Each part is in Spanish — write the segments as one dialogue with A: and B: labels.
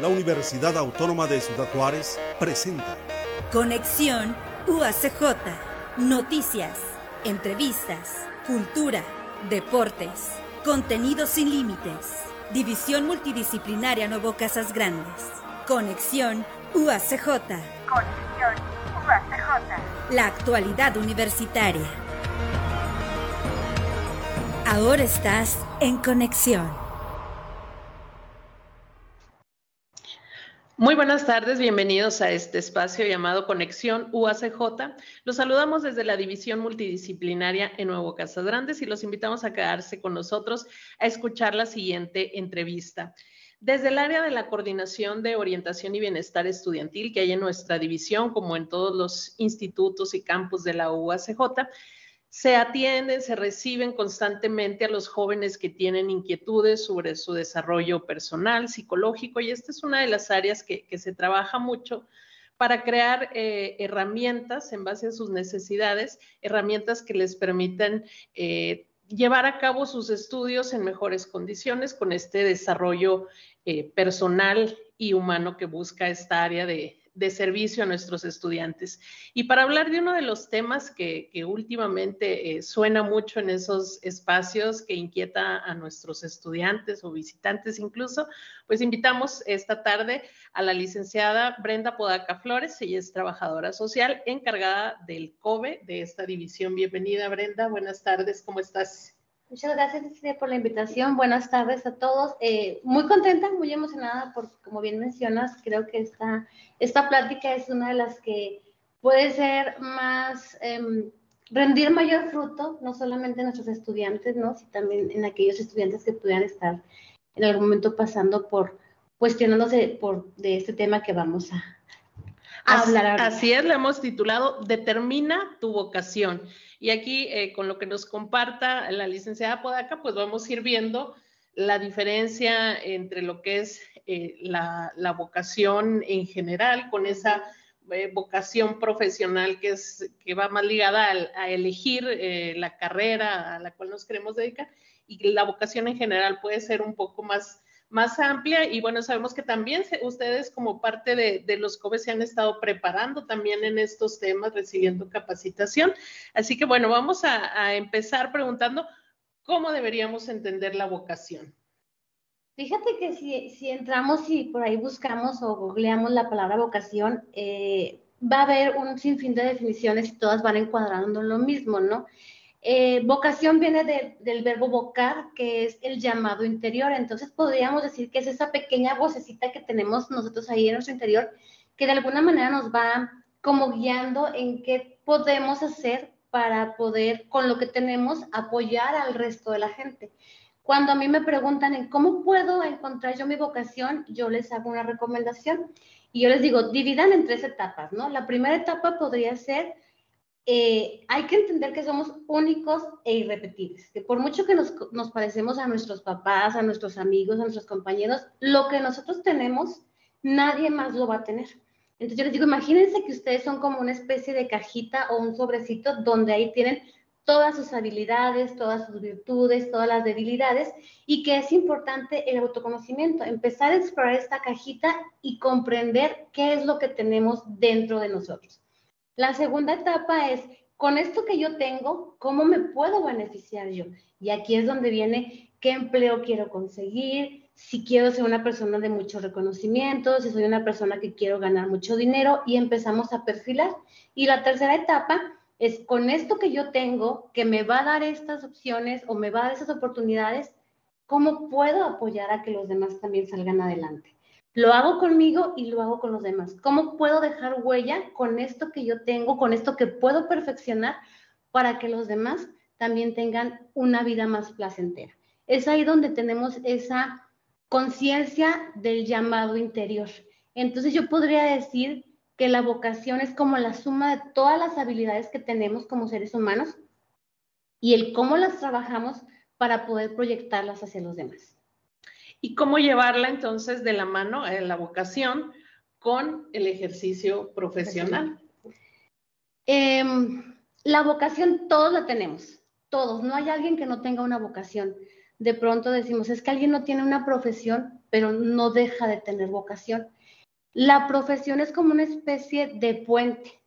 A: la Universidad Autónoma de Ciudad Juárez presenta
B: Conexión UACJ. Noticias, entrevistas, cultura, deportes, contenidos sin límites. División Multidisciplinaria Nuevo Casas Grandes. Conexión UACJ.
C: Conexión UACJ.
B: La actualidad universitaria. Ahora estás en conexión.
D: Muy buenas tardes, bienvenidos a este espacio llamado Conexión UACJ. Los saludamos desde la División Multidisciplinaria en Nuevo Casas Grandes y los invitamos a quedarse con nosotros a escuchar la siguiente entrevista. Desde el área de la coordinación de orientación y bienestar estudiantil que hay en nuestra división, como en todos los institutos y campus de la UACJ, se atienden, se reciben constantemente a los jóvenes que tienen inquietudes sobre su desarrollo personal, psicológico, y esta es una de las áreas que, se trabaja mucho para crear eh, herramientas en base a sus necesidades, herramientas que les permitan eh, llevar a cabo sus estudios en mejores condiciones con este desarrollo eh, personal y humano que busca esta área de, de servicio a nuestros estudiantes. Y para hablar de uno de los temas que, últimamente eh, suena mucho en esos espacios que inquieta a nuestros estudiantes o visitantes incluso, pues invitamos esta tarde a la licenciada Brenda Podaca Flores. Ella es trabajadora social encargada del COBE de esta división. Bienvenida Brenda, buenas tardes, ¿cómo estás?
E: Muchas gracias por la invitación. Buenas tardes a todos. Eh, muy contenta, muy emocionada porque, como bien mencionas, creo que esta, esta plática es una de las que puede ser más, em, rendir mayor fruto, no solamente en nuestros estudiantes, ¿no? sino también en aquellos estudiantes que pudieran estar en algún momento pasando por, cuestionándose por de este tema que vamos a, hablar.
D: Así es, lo hemos titulado Determina tu vocación. Y aquí, eh, con lo que nos comparta la licenciada Podaca, pues vamos a ir viendo la diferencia entre lo que es eh, la, vocación en general, con esa eh, vocación profesional que, es, que va más ligada a, elegir la carrera a la cual nos queremos dedicar, y la vocación en general puede ser un poco más más amplia y bueno, sabemos que también ustedes como parte de, los COBE se han estado preparando también en estos temas, recibiendo capacitación. Así que bueno, vamos a, empezar preguntando cómo deberíamos entender la vocación.
E: Fíjate que si, entramos y por ahí buscamos o googleamos la palabra vocación, eh, va a haber un sinfín de definiciones y todas van encuadrando lo mismo, ¿no? Eh, vocación viene del verbo vocar, que es el llamado interior. Entonces podríamos decir que es esa pequeña vocecita que tenemos nosotros ahí en nuestro interior, que de alguna manera nos va como guiando en qué podemos hacer para poder, con lo que tenemos, apoyar al resto de la gente. Cuando a mí me preguntan en cómo puedo encontrar yo mi vocación, yo les hago una recomendación y yo les digo, dividan en tres etapas, ¿no? La primera etapa podría ser eh, hay que entender que somos únicos e irrepetibles, que por mucho que nos, nos, parecemos a nuestros papás, a nuestros amigos, a nuestros compañeros, lo que nosotros tenemos, nadie más lo va a tener. Entonces yo les digo, imagínense que ustedes son como una especie de cajita o un sobrecito donde ahí tienen todas sus habilidades, todas sus virtudes, todas las debilidades y que es importante el autoconocimiento, empezar a explorar esta cajita y comprender qué es lo que tenemos dentro de nosotros. La segunda etapa es, con esto que yo tengo, ¿cómo me puedo beneficiar yo? Y aquí es donde viene qué empleo quiero conseguir, si quiero ser una persona de mucho reconocimiento, si soy una persona que quiero ganar mucho dinero y empezamos a perfilar. Y la tercera etapa es con esto que yo tengo, que me va a dar estas opciones o me va a dar esas oportunidades, ¿cómo puedo apoyar a que los demás también salgan adelante? Lo hago conmigo y lo hago con los demás. ¿Cómo puedo dejar huella con esto que yo tengo, con esto que puedo perfeccionar para que los demás también tengan una vida más placentera? Es ahí donde tenemos esa conciencia del llamado interior. Entonces yo podría decir que la vocación es como la suma de todas las habilidades que tenemos como seres humanos y el cómo las trabajamos para poder proyectarlas hacia los demás
D: y cómo llevarla entonces de la mano, en la vocación, con el ejercicio profesional.
E: Em, la vocación todos la tenemos, todos, no hay alguien que no tenga una vocación. De pronto decimos, es que alguien no tiene una profesión, pero no deja de tener vocación. La profesión es como una especie de puente.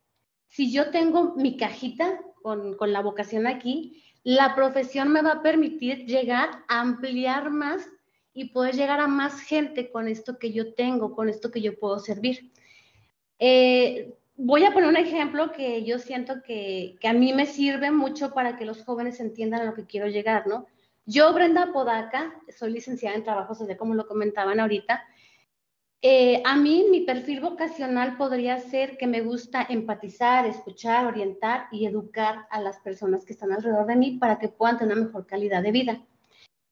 E: Si yo tengo mi cajita con, con la vocación aquí, la profesión me va a permitir llegar a ampliar más y poder llegar a más gente con esto que yo tengo, con esto que yo puedo servir. Eh, voy a poner un ejemplo que yo siento que, que, a mí me sirve mucho para que los jóvenes entiendan a lo que quiero llegar, ¿no? Yo, Brenda Podaca, soy licenciada en trabajo social, como lo comentaban ahorita. Eh, a mí, mi perfil vocacional podría ser que me gusta empatizar, escuchar, orientar y educar a las personas que están alrededor de mí para que puedan tener una mejor calidad de vida.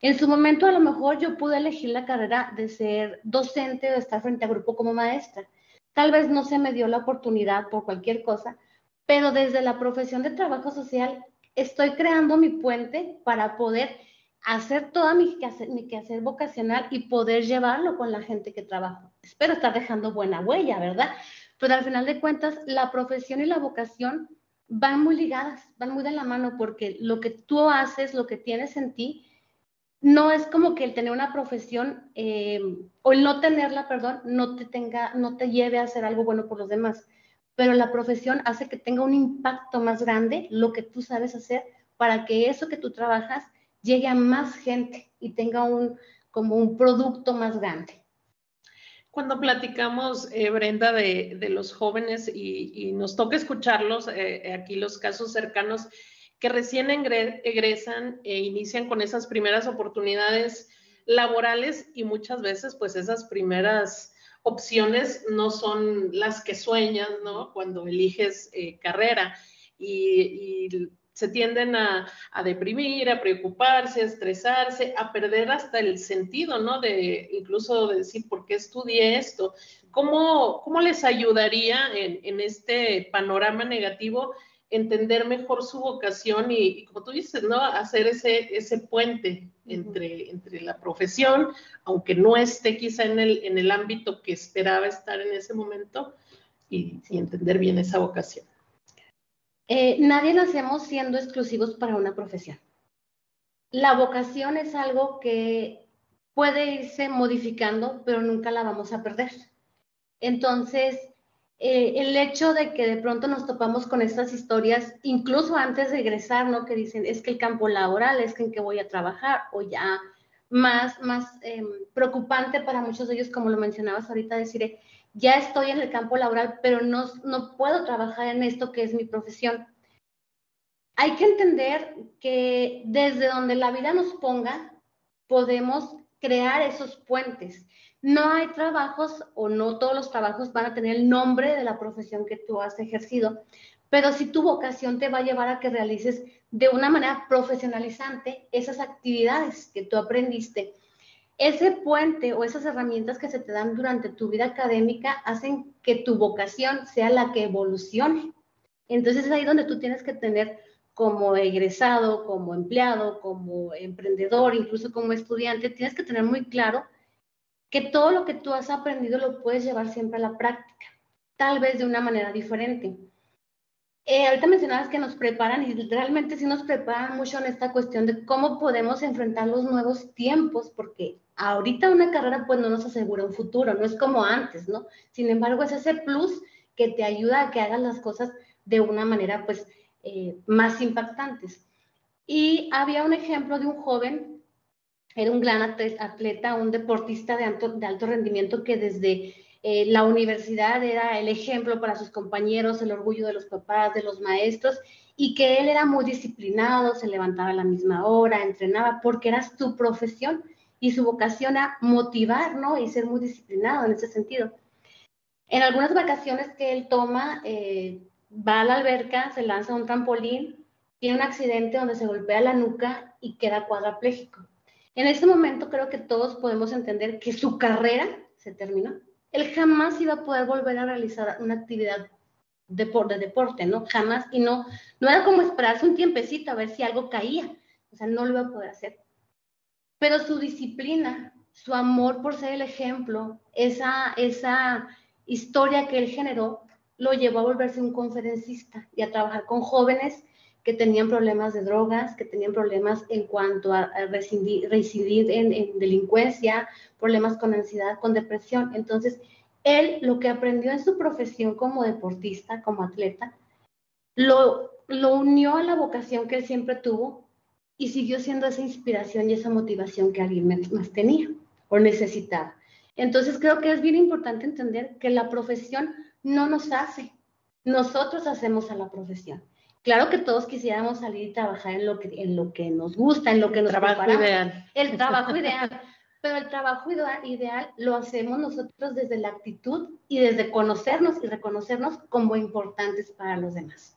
E: En su momento, a lo mejor yo pude elegir la carrera de ser docente o estar frente a grupo como maestra. Tal vez no se me dio la oportunidad por cualquier cosa, pero desde la profesión de trabajo social estoy creando mi puente para poder hacer toda mi quehacer, mi quehacer vocacional y poder llevarlo con la gente que trabajo. Espero estar dejando buena huella, ¿verdad? Pero al final de cuentas, la profesión y la vocación van muy ligadas, van muy de la mano, porque lo que tú haces, lo que tienes en ti, no es como que el tener una profesión eh, o el no tenerla, perdón, no te tenga, no te lleve a hacer algo bueno por los demás. Pero la profesión hace que tenga un impacto más grande lo que tú sabes hacer para que eso que tú trabajas llegue a más gente y tenga un como un producto más grande.
D: Cuando platicamos, eh, Brenda, de, los jóvenes y, y, nos toca escucharlos, eh, aquí los casos cercanos, que recién egresan e inician con esas primeras oportunidades laborales y muchas veces pues esas primeras opciones no son las que sueñas, ¿no? Cuando eliges eh, carrera y, se tienden a, deprimir, a preocuparse, a estresarse, a perder hasta el sentido, ¿no? De incluso de decir, ¿por qué estudié esto? ¿Cómo, cómo les ayudaría en este panorama negativo entender mejor su vocación y, y, como tú dices, ¿no? Hacer ese, ese puente entre, uh -huh. entre la profesión, aunque no esté quizá en el, en el ámbito que esperaba estar en ese momento, y, y entender bien esa vocación.
E: Eh, nadie nacemos siendo exclusivos para una profesión. La vocación es algo que puede irse modificando, pero nunca la vamos a perder. Entonces, eh, el hecho de que de pronto nos topamos con estas historias, incluso antes de egresar, ¿no? Que dicen, es que el campo laboral, es que en qué voy a trabajar, o ya más, más eh, preocupante para muchos de ellos, como lo mencionabas ahorita, decir, ya estoy en el campo laboral, pero no, no puedo trabajar en esto que es mi profesión. Hay que entender que desde donde la vida nos ponga, podemos crear esos puentes. No hay trabajos o no todos los trabajos van a tener el nombre de la profesión que tú has ejercido, pero si tu vocación te va a llevar a que realices de una manera profesionalizante esas actividades que tú aprendiste, ese puente o esas herramientas que se te dan durante tu vida académica hacen que tu vocación sea la que evolucione. Entonces es ahí donde tú tienes que tener como egresado, como empleado, como emprendedor, incluso como estudiante, tienes que tener muy claro que todo lo que tú has aprendido lo puedes llevar siempre a la práctica, tal vez de una manera diferente. Eh, ahorita mencionabas que nos preparan y realmente sí nos preparan mucho en esta cuestión de cómo podemos enfrentar los nuevos tiempos, porque ahorita una carrera pues no nos asegura un futuro, no es como antes, ¿no? Sin embargo, es ese plus que te ayuda a que hagas las cosas de una manera pues eh, más impactantes. Y había un ejemplo de un joven era un gran atleta, un deportista de alto, rendimiento que desde eh, la universidad era el ejemplo para sus compañeros, el orgullo de los papás, de los maestros, y que él era muy disciplinado, se levantaba a la misma hora, entrenaba, porque era su profesión y su vocación a motivar, ¿no? Y ser muy disciplinado en ese sentido. En algunas vacaciones que él toma, eh, va a la alberca, se lanza a un trampolín, tiene un accidente donde se golpea la nuca y queda cuadraplégico. En este momento creo que todos podemos entender que su carrera se terminó. Él jamás iba a poder volver a realizar una actividad de, de deporte, ¿no? Jamás. Y no, no era como esperarse un tiempecito a ver si algo caía. O sea, no lo iba a poder hacer. Pero su disciplina, su amor por ser el ejemplo, esa, esa historia que él generó, lo llevó a volverse un conferencista y a trabajar con jóvenes que tenían problemas de drogas, que tenían problemas en cuanto a, residir, en, delincuencia, problemas con ansiedad, con depresión. Entonces, él lo que aprendió en su profesión como deportista, como atleta, lo, lo unió a la vocación que él siempre tuvo y siguió siendo esa inspiración y esa motivación que alguien más tenía o necesitaba. Entonces creo que es bien importante entender que la profesión no nos hace, nosotros hacemos a la profesión. Claro que todos quisiéramos salir y trabajar en lo que, en lo que nos gusta, en lo que nos
D: trabajo ideal.
E: El trabajo ideal. Pero el trabajo ideal lo hacemos nosotros desde la actitud y desde conocernos y reconocernos como importantes para los demás.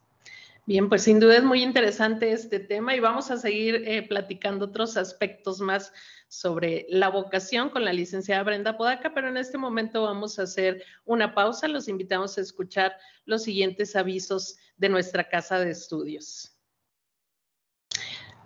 D: Bien, pues sin duda es muy interesante este tema y vamos a seguir eh, platicando otros aspectos más sobre la vocación con la licenciada Brenda Podaca, pero en este momento vamos a hacer una pausa. Los invitamos a escuchar los siguientes avisos de nuestra casa de estudios.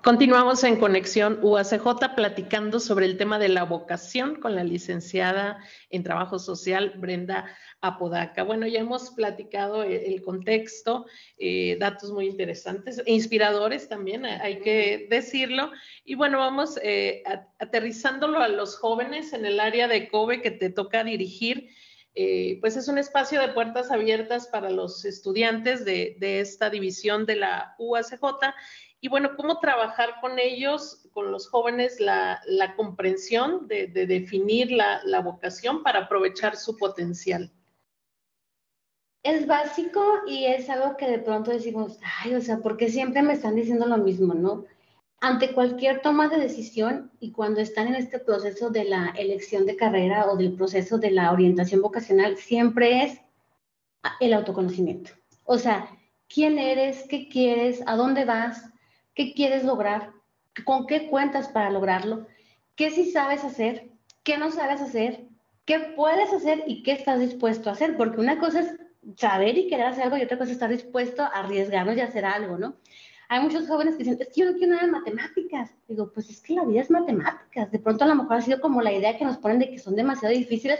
D: Continuamos en Conexión UACJ platicando sobre el tema de la vocación con la licenciada en Trabajo Social, Brenda Apodaca. Bueno, ya hemos platicado el, contexto, eh, datos muy interesantes, e inspiradores también, hay que decirlo. Y bueno, vamos eh, aterrizándolo a los jóvenes en el área de COBE que te toca dirigir. Eh, pues es un espacio de puertas abiertas para los estudiantes de, de esta división de la UACJ y bueno, cómo trabajar con ellos, con los jóvenes, la, comprensión de, definir la, vocación para aprovechar su potencial.
E: Es básico y es algo que de pronto decimos, ay, o sea, porque siempre me están diciendo lo mismo, ¿no? Ante cualquier toma de decisión y cuando están en este proceso de la elección de carrera o del proceso de la orientación vocacional, siempre es el autoconocimiento. O sea, quién eres, qué quieres, a dónde vas, qué quieres lograr, con qué cuentas para lograrlo, qué sí sabes hacer, qué no sabes hacer, qué puedes hacer y qué estás dispuesto a hacer, porque una cosa es saber y querer hacer algo y otra cosa es estar dispuesto a arriesgarnos y hacer algo, ¿no? Hay muchos jóvenes que dicen, es que yo no quiero nada de matemáticas. Digo, pues es que la vida es matemáticas. De pronto a lo mejor ha sido como la idea que nos ponen de que son demasiado difíciles,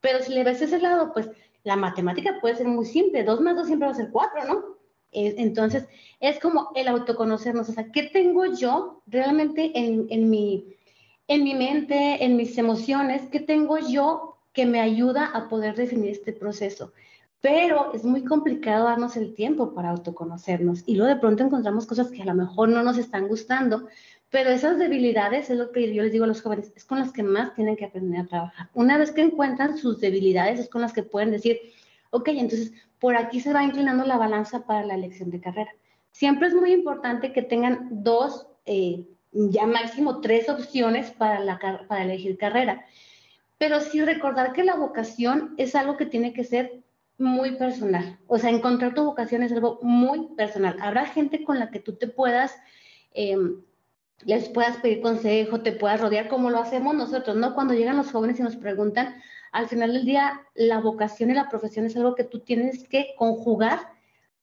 E: pero si le ves ese lado, pues la matemática puede ser muy simple. Dos más dos siempre va a ser cuatro, ¿no? Entonces, es como el autoconocernos, o sea, ¿qué tengo yo realmente en, mi, en mi mente, en mis emociones? ¿Qué tengo yo que me ayuda a poder definir este proceso? Pero es muy complicado darnos el tiempo para autoconocernos y luego de pronto encontramos cosas que a lo mejor no nos están gustando, pero esas debilidades es lo que yo les digo a los jóvenes, es con las que más tienen que aprender a trabajar. Una vez que encuentran sus debilidades es con las que pueden decir, ok, entonces por aquí se va inclinando la balanza para la elección de carrera. Siempre es muy importante que tengan dos, eh, ya máximo tres opciones para, la, para elegir carrera. Pero sí recordar que la vocación es algo que tiene que ser muy personal. O sea, encontrar tu vocación es algo muy personal. Habrá gente con la que tú te puedas, em, les puedas pedir consejo, te puedas rodear como lo hacemos nosotros, ¿no? Cuando llegan los jóvenes y nos preguntan, al final del día la vocación y la profesión es algo que tú tienes que conjugar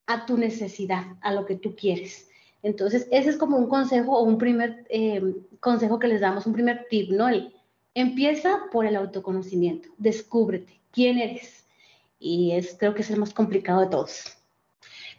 E: a tu necesidad, a lo que tú quieres. Entonces, ese es como un consejo o un primer eh, consejo que les damos, un primer tip, ¿no? El, empieza por el autoconocimiento, descúbrete quién eres. Y es, creo que es el más complicado de todos.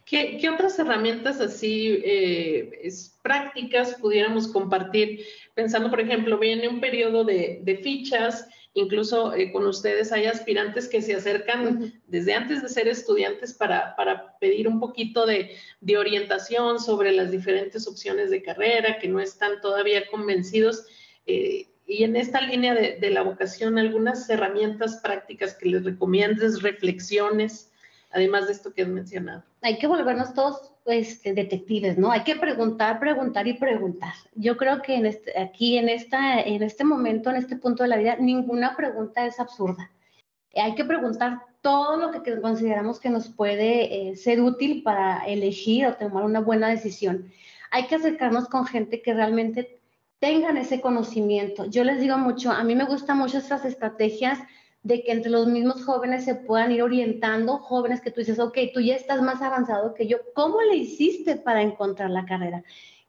D: ¿Qué, otras herramientas así eh, es, prácticas pudiéramos compartir? Pensando, por ejemplo, viene un periodo de, de fichas, Incluso eh, con ustedes hay aspirantes que se acercan desde antes de ser estudiantes para, pedir un poquito de, orientación sobre las diferentes opciones de carrera, que no están todavía convencidos. Eh, y en esta línea de, la vocación, algunas herramientas prácticas que les recomiendes, reflexiones, además de esto que has mencionado.
E: Hay que volvernos todos este, detectives, ¿no? Hay que preguntar, preguntar y preguntar. Yo creo que este, aquí, en, esta, en este momento, en este punto de la vida, ninguna pregunta es absurda. Hay que preguntar todo lo que consideramos que nos puede eh, ser útil para elegir o tomar una buena decisión. Hay que acercarnos con gente que realmente tengan ese conocimiento. Yo les digo mucho, a mí me gustan mucho estas estrategias de que entre los mismos jóvenes se puedan ir orientando, jóvenes que tú dices, ok, tú ya estás más avanzado que yo, ¿cómo le hiciste para encontrar la carrera?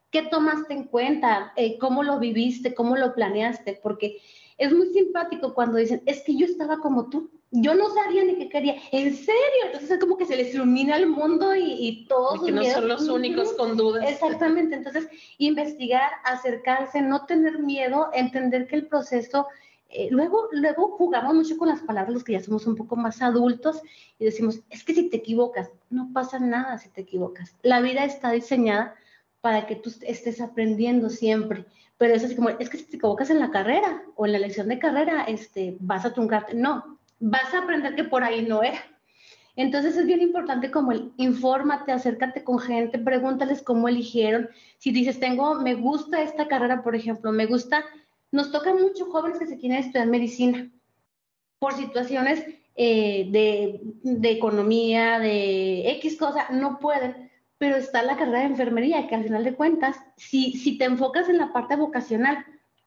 E: ¿Qué tomaste en cuenta? Eh, ¿Cómo lo viviste? ¿Cómo lo planeaste? Porque es muy simpático cuando dicen, es que yo estaba como tú, yo no sabía ni qué quería, en serio, entonces es como que se les ilumina el mundo y, y todos...
D: que no son los únicos con dudas.
E: Exactamente, entonces investigar, acercarse, no tener miedo, entender que el proceso... Eh, luego, luego jugamos mucho con las palabras los que ya somos un poco más adultos y decimos, es que si te equivocas, no pasa nada si te equivocas. La vida está diseñada para que tú estés aprendiendo siempre. Pero es como, es que si te equivocas en la carrera o en la lección de carrera, este, vas a truncarte. No, vas a aprender que por ahí no era. Entonces es bien importante como el infórmate, acércate con gente, pregúntales cómo eligieron. Si dices, tengo, me gusta esta carrera, por ejemplo, me gusta, nos tocan muchos jóvenes que se quieren estudiar medicina por situaciones eh, de, de economía, de X cosa, no pueden pero está la carrera de enfermería, que al final de cuentas, si, si te enfocas en la parte vocacional,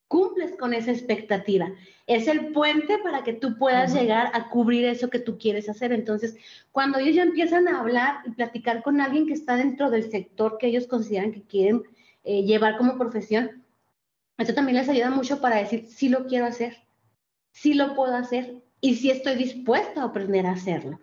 E: cumples con esa expectativa. Es el puente para que tú puedas llegar a cubrir eso que tú quieres hacer. Entonces, cuando ellos ya empiezan a hablar y platicar con alguien que está dentro del sector que ellos consideran que quieren eh, llevar como profesión, eso también les ayuda mucho para decir, sí lo quiero hacer, sí lo puedo hacer y sí estoy dispuesto a aprender a hacerlo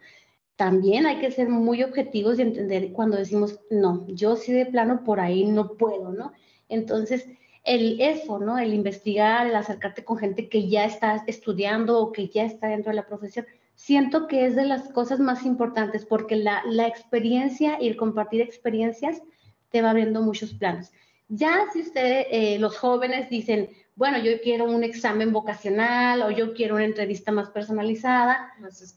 E: también hay que ser muy objetivos y entender cuando decimos, no, yo sí de plano por ahí no puedo, ¿no? Entonces, el eso, ¿no? El investigar, el acercarte con gente que ya está estudiando o que ya está dentro de la profesión, siento que es de las cosas más importantes porque la, la experiencia y el compartir experiencias te va abriendo muchos planos. Ya si ustedes, eh, los jóvenes, dicen, bueno, yo quiero un examen vocacional o yo quiero una entrevista más personalizada,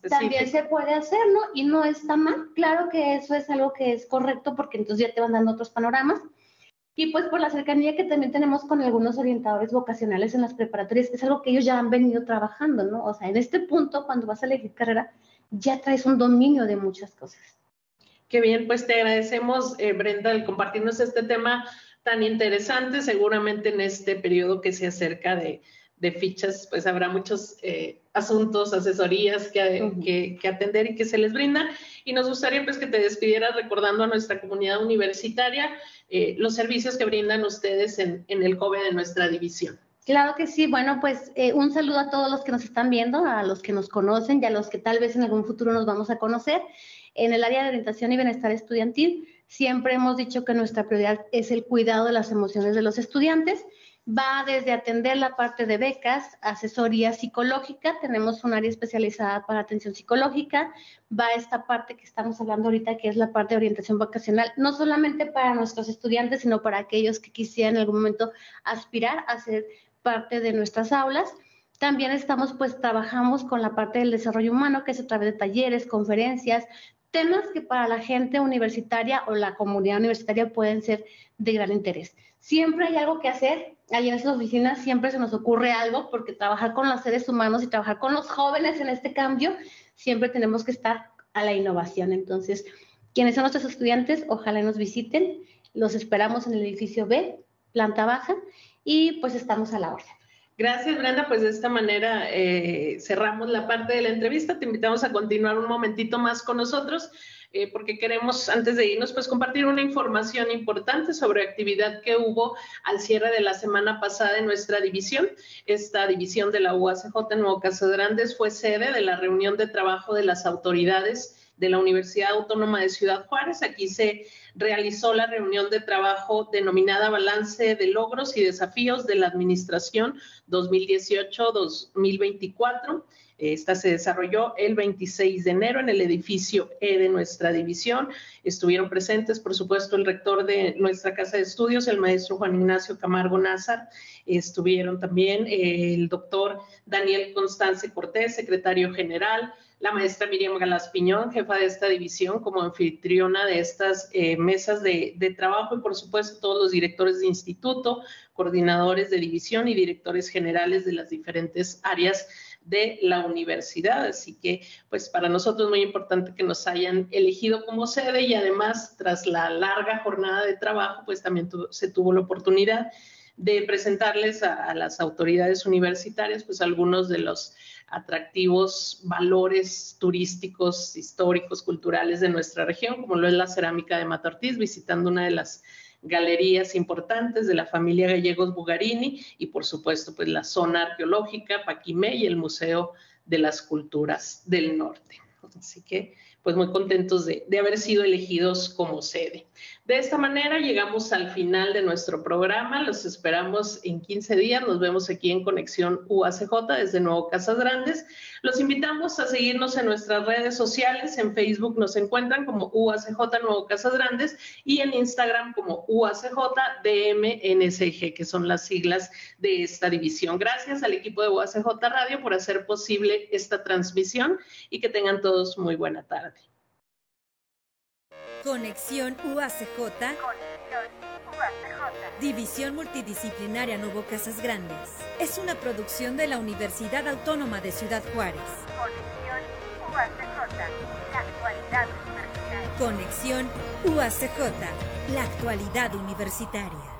E: también se puede hacer, ¿no? Y no está mal. Claro que eso es algo que es correcto porque entonces ya te van dando otros panoramas. Y pues por la cercanía que también tenemos con algunos orientadores vocacionales en las preparatorias, es algo que ellos ya han venido trabajando, ¿no? O sea, en este punto, cuando vas a elegir carrera, ya traes un dominio de muchas cosas.
D: Qué bien, pues te agradecemos, eh, Brenda, el compartirnos este tema tan interesante. Seguramente en este periodo que se acerca de, fichas, pues habrá muchos eh, asuntos, asesorías que, que, atender y que se les brindan. Y nos gustaría pues que te despidieras recordando a nuestra comunidad universitaria eh, los servicios que brindan ustedes en, el COBE de nuestra división.
E: Claro que sí. Bueno, pues eh, un saludo a todos los que nos están viendo, a los que nos conocen y a los que tal vez en algún futuro nos vamos a conocer. En el área de orientación y bienestar estudiantil, Siempre hemos dicho que nuestra prioridad es el cuidado de las emociones de los estudiantes. Va desde atender la parte de becas, asesoría psicológica, tenemos un área especializada para atención psicológica, va esta parte que estamos hablando ahorita, que es la parte de orientación vocacional, no solamente para nuestros estudiantes, sino para aquellos que quisieran en algún momento aspirar a ser parte de nuestras aulas. También estamos, pues, trabajamos con la parte del desarrollo humano, que es a través de talleres, conferencias, temas que para la gente universitaria o la comunidad universitaria pueden ser de gran interés. Siempre hay algo que hacer, ahí en esas oficinas siempre se nos ocurre algo, porque trabajar con los seres humanos y trabajar con los jóvenes en este cambio, siempre tenemos que estar a la innovación. Entonces, quienes son nuestros estudiantes, ojalá nos visiten, los esperamos en el edificio B, planta baja, y pues estamos a la orden.
D: Gracias, Brenda. Pues de esta manera eh, cerramos la parte de la entrevista. Te invitamos a continuar un momentito más con nosotros. Eh, porque queremos, antes de irnos, pues compartir una información importante sobre actividad que hubo al cierre de la semana pasada en nuestra división. Esta división de la UACJ en Nuevo Caso Grandes fue sede de la reunión de trabajo de las autoridades de la Universidad Autónoma de Ciudad Juárez. Aquí se realizó la reunión de trabajo denominada Balance de Logros y Desafíos de la Administración 2018-2024. Esta se desarrolló el 26 de enero en el edificio E de nuestra división. Estuvieron presentes, por supuesto, el rector de nuestra casa de estudios, el maestro Juan Ignacio Camargo Nazar. Estuvieron también el doctor Daniel Constance Cortés, secretario general, la maestra Miriam Galás Piñón, jefa de esta división, como anfitriona de estas eh, mesas de, trabajo y por supuesto todos los directores de instituto, coordinadores de división y directores generales de las diferentes áreas de la universidad. Así que, pues para nosotros es muy importante que nos hayan elegido como sede y además, tras la larga jornada de trabajo, pues también se tuvo la oportunidad de presentarles a, las autoridades universitarias, pues algunos de los atractivos valores turísticos, históricos, culturales de nuestra región, como lo es la cerámica de Mata Ortiz, visitando una de las galerías importantes de la familia Gallegos Bugarini y por supuesto pues la zona arqueológica Paquimé y el Museo de las Culturas del Norte. Así que pues muy contentos de, de, haber sido elegidos como sede. De esta manera llegamos al final de nuestro programa. Los esperamos en 15 días. Nos vemos aquí en Conexión UACJ desde Nuevo Casas Grandes. Los invitamos a seguirnos en nuestras redes sociales. En Facebook nos encuentran como UACJ Nuevo Casas Grandes y en Instagram como UACJ DMNSG, que son las siglas de esta división. Gracias al equipo de UACJ Radio por hacer posible esta transmisión y que tengan todos muy buena tarde.
B: Conexión UACJ.
C: Conexión UACJ.
B: División Multidisciplinaria Nuevo Casas Grandes. Es una producción de la Universidad Autónoma de Ciudad Juárez.
C: Conexión UACJ. La actualidad universitaria.
B: Conexión UACJ. La actualidad universitaria.